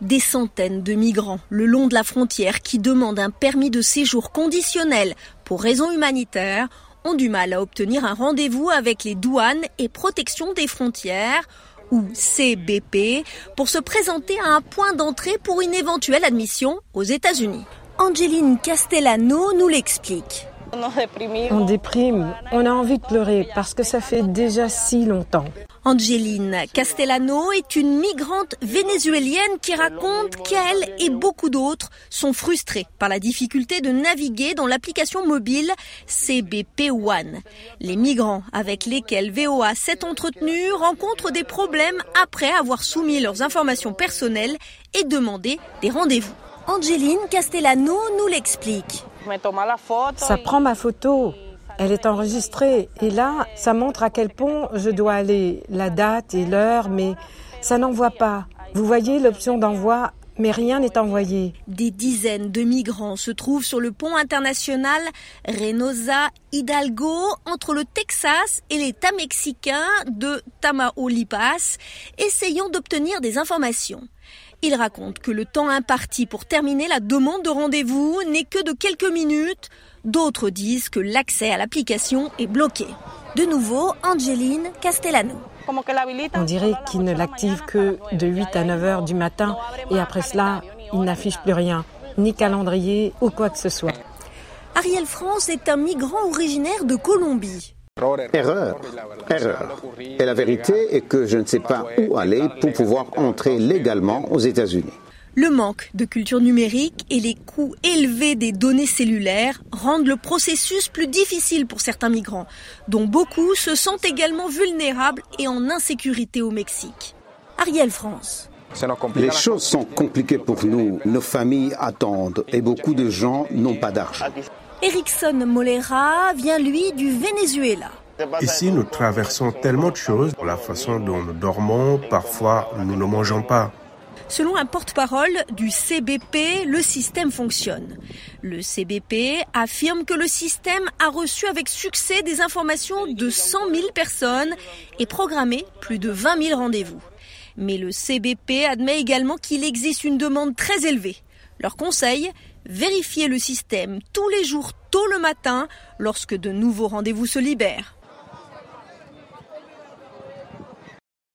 Des centaines de migrants le long de la frontière qui demandent un permis de séjour conditionnel pour raisons humanitaires ont du mal à obtenir un rendez-vous avec les douanes et protection des frontières ou CBP pour se présenter à un point d'entrée pour une éventuelle admission aux États-Unis. Angeline Castellano nous l'explique. On déprime, on a envie de pleurer parce que ça fait déjà si longtemps. Angeline Castellano est une migrante vénézuélienne qui raconte qu'elle et beaucoup d'autres sont frustrés par la difficulté de naviguer dans l'application mobile CBP One. Les migrants avec lesquels VOA s'est entretenu rencontrent des problèmes après avoir soumis leurs informations personnelles et demandé des rendez-vous. Angeline Castellano nous l'explique. Ça prend ma photo. Elle est enregistrée et là, ça montre à quel pont je dois aller, la date et l'heure, mais ça n'envoie pas. Vous voyez l'option d'envoi, mais rien n'est envoyé. Des dizaines de migrants se trouvent sur le pont international Reynosa Hidalgo entre le Texas et l'État mexicain de Tamaulipas, essayant d'obtenir des informations. Il raconte que le temps imparti pour terminer la demande de rendez-vous n'est que de quelques minutes. D'autres disent que l'accès à l'application est bloqué. De nouveau, Angeline Castellano. On dirait qu'il ne l'active que de 8 à 9 heures du matin et après cela, il n'affiche plus rien, ni calendrier ou quoi que ce soit. Ariel France est un migrant originaire de Colombie. Erreur, erreur. Et la vérité est que je ne sais pas où aller pour pouvoir entrer légalement aux États-Unis. Le manque de culture numérique et les coûts élevés des données cellulaires rendent le processus plus difficile pour certains migrants, dont beaucoup se sentent également vulnérables et en insécurité au Mexique. Ariel France. Les choses sont compliquées pour nous. Nos familles attendent et beaucoup de gens n'ont pas d'argent. Erickson Molera vient lui du Venezuela. Ici, nous traversons tellement de choses. La façon dont nous dormons, parfois, nous ne mangeons pas. Selon un porte-parole du CBP, le système fonctionne. Le CBP affirme que le système a reçu avec succès des informations de 100 000 personnes et programmé plus de 20 000 rendez-vous. Mais le CBP admet également qu'il existe une demande très élevée. Leur conseil, vérifier le système tous les jours tôt le matin lorsque de nouveaux rendez-vous se libèrent.